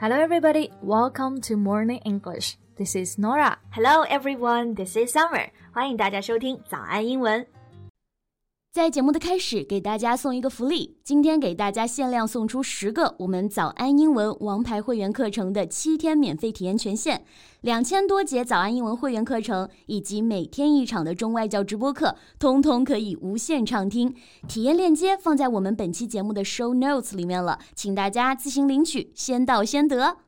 Hello, everybody. Welcome to Morning English. This is Norah. Hello, everyone. This is Summer. 欢迎大家收听早安英文。在节目的开始，给大家送一个福利。今天给大家限量送出十个我们早安英文王牌会员课程的七天免费体验权限，两千多节早安英文会员课程以及每天一场的中外教直播课，通通可以无限畅听。体验链接放在我们本期节目的 show notes 里面了，请大家自行领取，先到先得。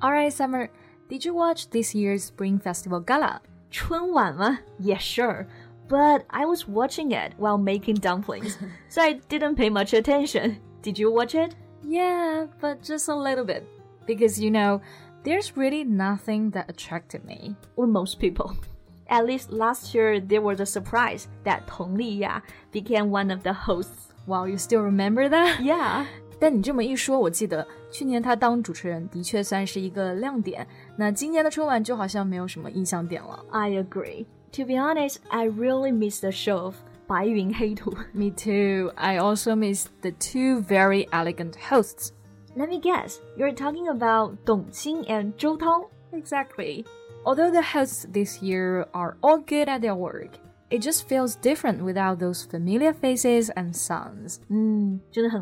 All right, Summer. Did you watch this year's Spring Festival Gala? 春晚吗？Yeah, sure. But I was watching it while making dumplings, so I didn't pay much attention. Did you watch it? Yeah, but just a little bit. Because you know, there's really nothing that attracted me. Or most people. At least last year, there was a surprise that Tong Liya became one of the hosts. Wow, you still remember that? Yeah. 但你这么一说，我记得去年他当主持人的确算是一个亮点。那今年的春晚就好像没有什么印象点了。I agree. To be honest, I really miss the show of 白云黑土. Me too. I also miss the two very elegant hosts. Let me guess, you're talking about Dong Qing and Zhou Tao? Exactly. Although the hosts this year are all good at their work, it just feels different without those familiar faces and sounds. Hmm, and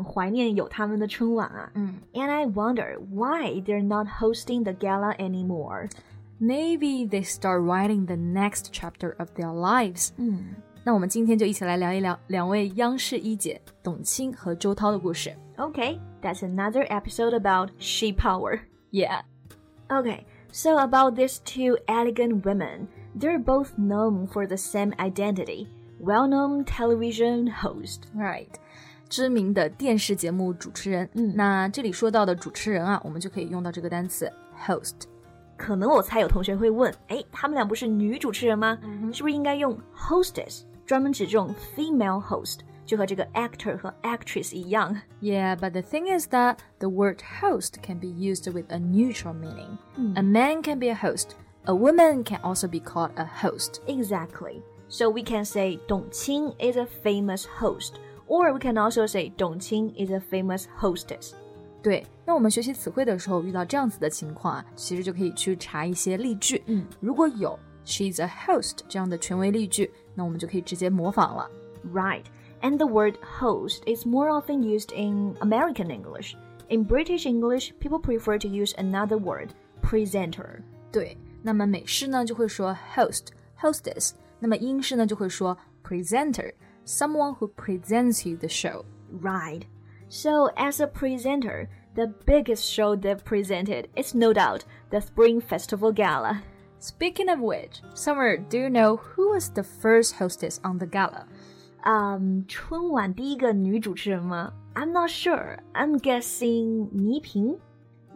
I wonder why they're not hosting the gala anymore Maybe they start writing the next chapter of their lives. 嗯，那我们今天就一起来聊一聊两位央视一姐董卿和周涛的故事。 Okay, that's another episode about she power. Yeah. Okay, so about these two elegant women, they're both known for the same identity. Well-known television host. Right，知名的电视节目主持人。嗯那这里说到的主持人啊，我们就可以用到这个单词 host。 可能我猜有同学会问，哎，他们俩不是女主持人吗？嗯是不是应该用 hostess 专门指这种 female host，就和这个 actor 和 actress 一样 Yeah, but the thing is that the word host can be used with a neutral meaning. A man can be a host. A woman can also be called a host. Exactly. So we can say Dong Qing is a famous host, or we can also say Dong Qing is a famous hostess. 对，那我们学习词汇的时候遇到这样子的情况啊，其实就可以去查一些例句。嗯，如果有 she's a host 这样的权威例句，那我们就可以直接模仿了。 Right. And the word host is more often used in American English. In British English, people prefer to use another word, presenter. 对，那么美式呢就会说 host hostess，那么英式呢就会说 presenter someone who presents you the show。 Right. So, as a presenter, the biggest show they've presented is no doubt the Spring Festival Gala. Speaking of which, Summer, do you know who was the first hostess on the gala? Um, 春晚第一个女主持人吗? I'm not sure. I'm guessing 倪萍.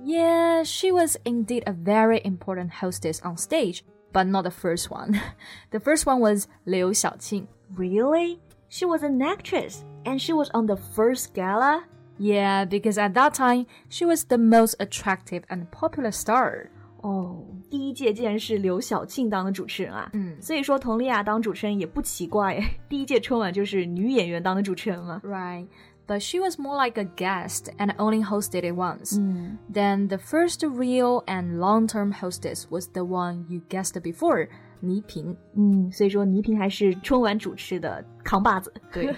Yeah, she was indeed a very important hostess on stage, but not the first one. the first one was Liu Xiaoqing. Really? She was an actress, and she was on the first gala? Yeah, because at that time, she was the most attractive and popular star. 哦，第一届竟然是刘晓庆当的主持人啊！嗯所以说佟丽娅当主持人也不奇怪诶，第一届春晚就是女演员当的主持人嘛。 Right. But she was more like a guest and only hosted it once. 嗯 Then the first real and long-term hostess was the one you guessed before, 倪萍。嗯，所以说倪萍还是春晚主持的扛把子。对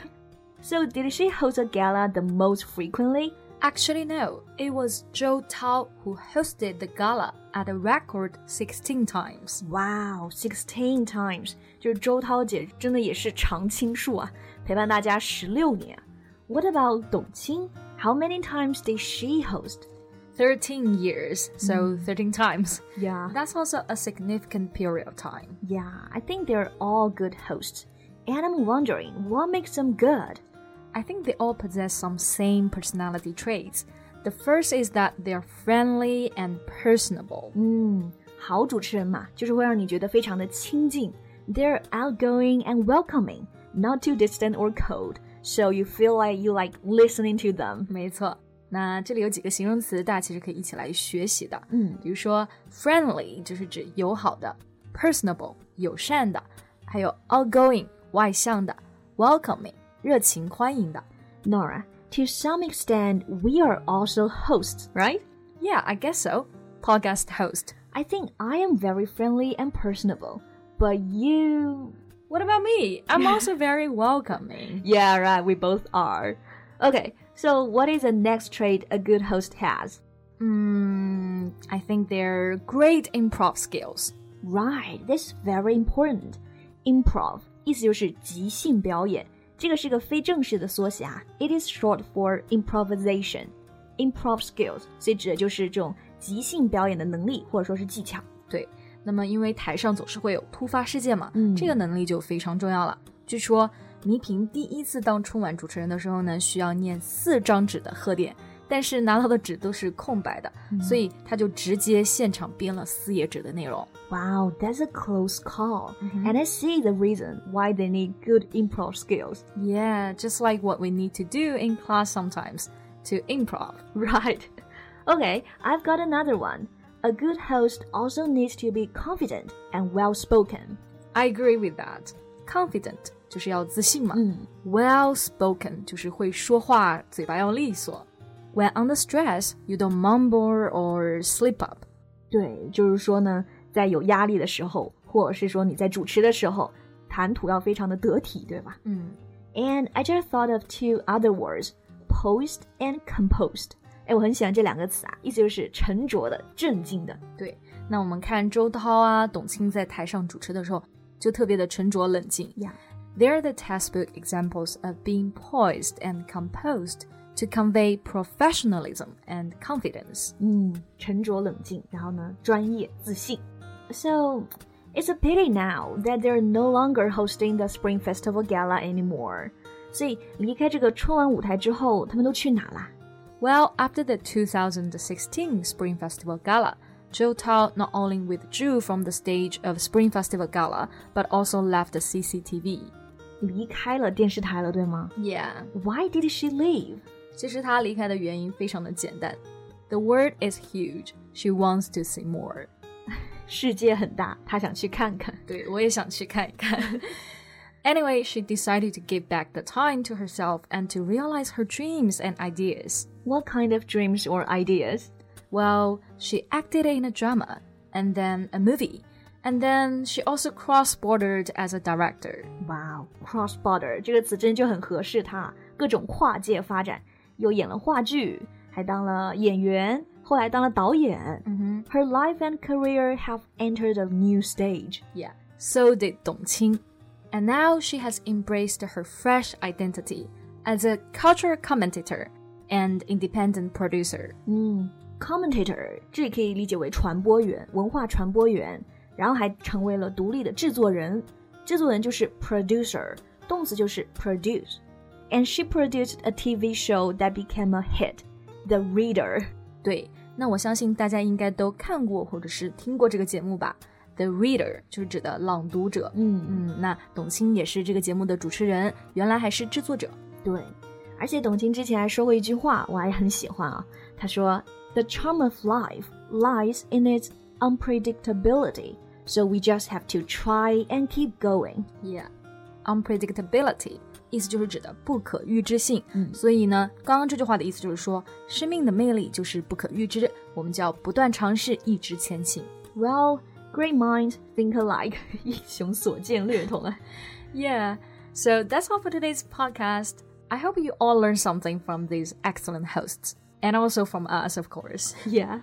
So did she host a gala the most frequently? Actually, no. It was Zhou Tao who hosted the gala at a record 16 times. Wow, sixteen times，就是周涛姐真的也是常青树啊，陪伴大家十六年。What about 董卿? How many times did she host? 13 years, so 13 times. Yeah, That's also a significant period of time. yeah, I think they're all good hosts. And I'm wondering what makes them good. I think they all possess some same personality traits. The first is that they're friendly and personable. 嗯，好主持人嘛，就是会让你觉得非常的亲近。They're outgoing and welcoming, not too distant or cold, so you feel like you like listening to them. 没错，那这里有几个形容词，大家其实可以一起来学习的。嗯比如说 friendly 就是指友好的，personable 友善的，还有 outgoing 外向的，welcoming 热情欢迎的。Norah, to some extent, we are also hosts, right? Yeah, I guess so. Podcast host. I think I am very friendly and personable, but you. What about me? I'm also very welcoming. Yeah, right, we both are. Okay, so what is the next trait a good host has? Mm, I think they're great improv skills. Right, that's very important. Improv 意思就是即兴表演，这个是个非正式的缩写啊。It is short for improvisation. Improv skills，所以指的就是这种即兴表演的能力或者说是技巧。对，那么因为台上总是会有突发事件嘛，嗯这个能力就非常重要了。据说倪萍第一次当春晚主持人的时候呢，需要念四张纸的贺电，但是拿到的纸都是空白的，所以他就直接现场编了四页纸的内容。 Wow, that's a close call. And I see the reason why they need good improv skills. Yeah, just like what we need to do in class sometimes to improv. Right. Okay, I've got another one. A good host also needs to be confident and well spoken. I agree with that. Confident 就是要自信嘛。嗯 Well spoken 就是会说话，嘴巴要利索。 When under stress, you don't mumble or slip up. 对，就是说呢，在有压力的时候，或者是说你在主持的时候，谈吐要非常的得体，对吧嗯？And I just thought of two other words, posed and composed. 哎，我很喜欢这两个词啊，意思就是沉着的、镇静的。对。那我们看周涛啊、董卿在台上主持的时候，就特别的沉着冷静。 Yeah. They're the textbook examples of being poised and composed to convey professionalism and confidence. 嗯，沉着冷静，然后呢，专业自信。So it's a pity now that they're no longer hosting the Spring Festival Gala anymore. 所以离开这个春晚舞台之后，他们都去哪啦？ Well, after the 2016 Spring Festival Gala, Zhou Tao not only withdrew from the stage of Spring Festival Gala, but also left the CCTV. 离开了电视台了，对吗 Yeah. ？Why did she leave? 其实她离开的原因非常的简单。The word is huge. She wants to see more. 世界很大，她想去看看。对，我也想去看一看。anyway, she decided to give back the time to herself and to realize her dreams and ideas. What kind of dreams or ideas? Well, she acted in a drama, and then a movie, and then she also cross-bordered as a director. 哇哦，cross border 这个词真就很合适她，各种跨界发展， 又演了话剧，还当了演员，后来当了导演。 Mm-hmm. Her life and career have entered a new stage. Yeah, so did Dong Qing. And now she has embraced her fresh identity as a cultural commentator and independent producer. 嗯，commentator 这里可以理解为传播员、文化传播员，然后还成为了独立的制作人。制作人就是 producer，动词就是 produce。 And she produced a TV show that became a hit, The Reader. 对，那我相信大家应该都看过或者是听过这个节目吧。The reader 就是指的朗读者。嗯嗯，那董卿也是这个节目的主持人，原来还是制作者。对，而且董卿之前还说过一句话，我还很喜欢啊。她说：“The charm of life lies in its unpredictability, so we just have to try and keep going.” Yeah, unpredictability 意思就是指的不可预知性。嗯，所以呢，刚刚这句话的意思就是说，生命的魅力就是不可预知，我们就要不断尝试，一直前行。Well, great mind, think alike，英雄所见略同啊。Yeah, so that's all for today's podcast. I hope you all learned something from these excellent hosts, and also from us, of course. Yeah.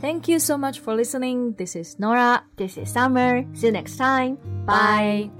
Thank you so much for listening. This is Norah. This is Summer. See you next time. Bye. Bye.